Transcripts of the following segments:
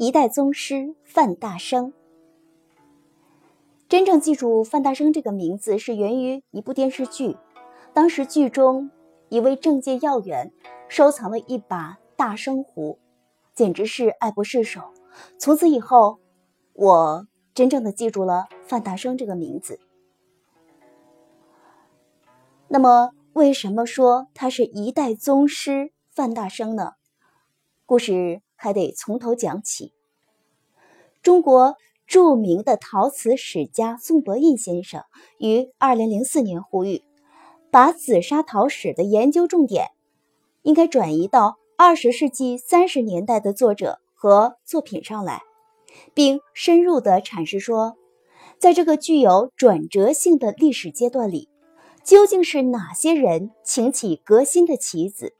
一代宗师范大生。真正记住范大生这个名字，是源于一部电视剧。当时剧中一位政界要员收藏了一把大生壶，简直是爱不释手。从此以后，我真正的记住了范大生这个名字。那么，为什么说他是一代宗师范大生呢？故事还得从头讲起。中国著名的陶瓷史家宋伯印先生于二零零四年呼吁，把紫砂陶史的研究重点应该转移到二十世纪三十年代的作者和作品上来，并深入的阐释说，在这个具有转折性的历史阶段里，究竟是哪些人擎起革新的旗子，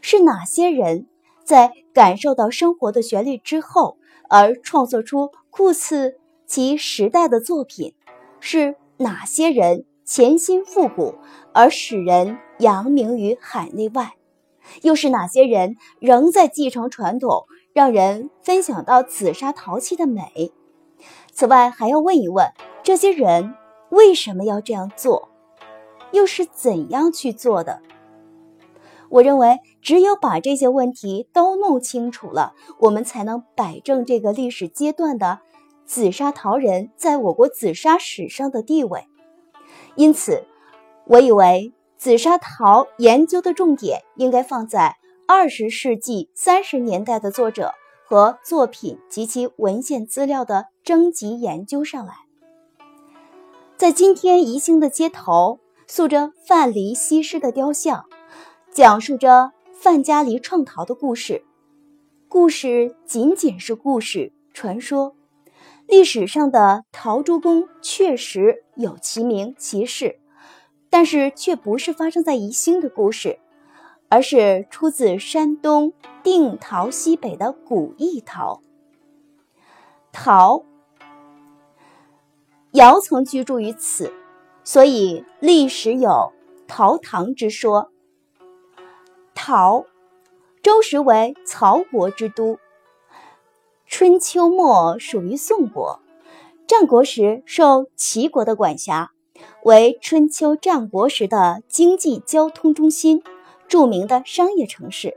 是哪些人？在感受到生活的旋律之后，而创作出酷似其时代的作品，是哪些人潜心复古而使人扬名于海内外？又是哪些人仍在继承传统，让人分享到紫砂陶器的美？此外，还要问一问这些人为什么要这样做，又是怎样去做的？我认为，只有把这些问题都弄清楚了，我们才能摆正这个历史阶段的紫砂陶人在我国紫砂史上的地位。因此，我以为紫砂陶研究的重点应该放在二十世纪三十年代的作者和作品及其文献资料的征集研究上来。在今天宜兴的街头，塑着范蠡西施的雕像。讲述着范家黎创陶的故事，故事仅仅是故事传说。历史上的陶朱公确实有其名其事，但是却不是发生在宜兴的故事，而是出自山东定陶西北的古邑陶。陶尧曾居住于此，所以历史有陶唐之说。陶，周时为曹国之都。春秋末属于宋国，战国时受齐国的管辖，为春秋战国时的经济交通中心，著名的商业城市。《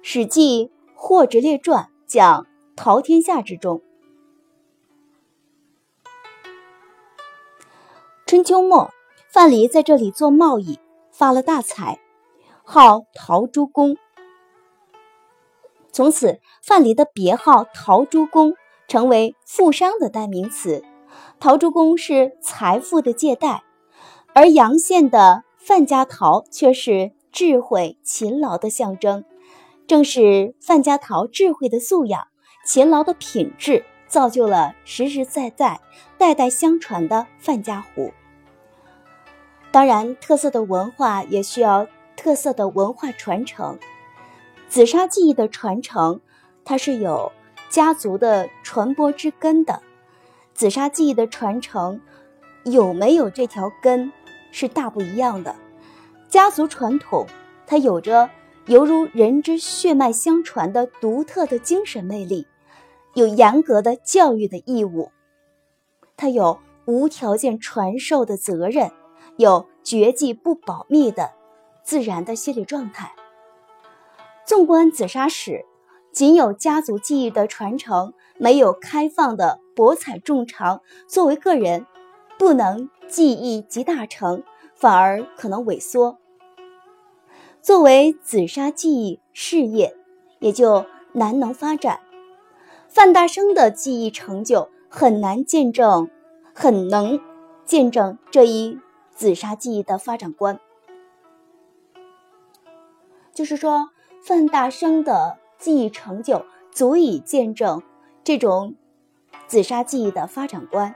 史记·霍直列传》讲陶天下之中。春秋末，范蠡在这里做贸易，发了大财。号陶朱公，从此范蠡的别号陶朱公成为富商的代名词。陶朱公是财富的借贷，而阳县的范家陶却是智慧勤劳的象征。正是范家陶智慧的素养、勤劳的品质，造就了实实在在、代代相传的范家壶。当然，特色的文化也需要。特色的文化传承，紫砂技艺的传承，它是有家族的传播之根的。紫砂技艺的传承有没有这条根，是大不一样的。家族传统，它有着犹如人之血脉相传的独特的精神魅力，有严格的教育的义务，它有无条件传授的责任，有绝技不保密的。自然的心理状态。纵观紫砂史，仅有家族技艺的传承，没有开放的博采众长。作为个人，不能技艺集大成，反而可能萎缩。作为紫砂技艺事业，也就难能发展。范大生的技艺成就很难见证，很能见证这一紫砂技艺的发展观。就是说，范大生的技艺成就足以见证这种紫砂技艺的发展观。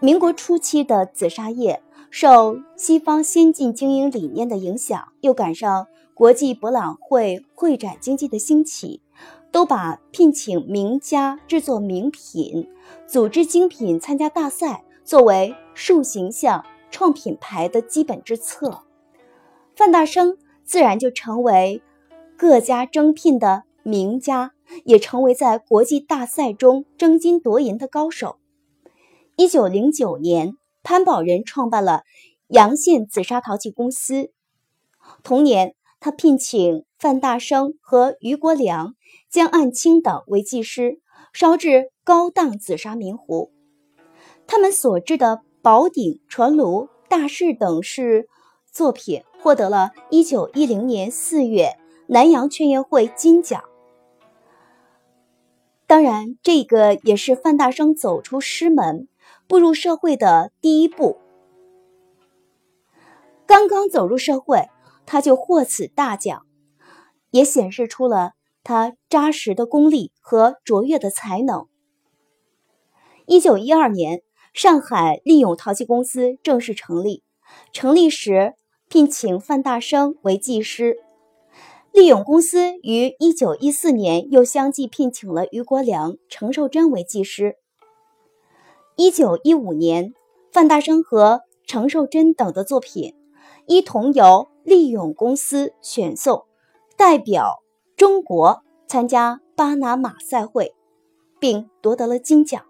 民国初期的紫砂业受西方先进经营理念的影响，又赶上国际博览会会展经济的兴起，都把聘请名家制作名品、组织精品参加大赛作为树形象、创品牌的基本之策。范大生。自然就成为各家争聘的名家，也成为在国际大赛中争金夺银的高手。一九零九年，潘宝仁创办了阳县紫砂陶器公司。同年，他聘请范大生和余国良、江岸清等为技师，烧制高档紫砂明壶。他们所制的宝鼎、传炉、大士等是作品，获得了一九一零年四月南洋劝业会金奖。当然，这个也是范大生走出师门。步入社会的第一步，刚刚走入社会，他就获此大奖，也显示出了他扎实的功力和卓越的才能。一九一二年，上海利永陶器公司正式成立，成立时聘请范大生为技师。利永公司于一九一四年又相继聘请了余国良、程寿珍为技师。一九一五年，范大生和程寿珍等的作品一同由利永公司选送，代表中国参加巴拿马赛会，并夺得了金奖。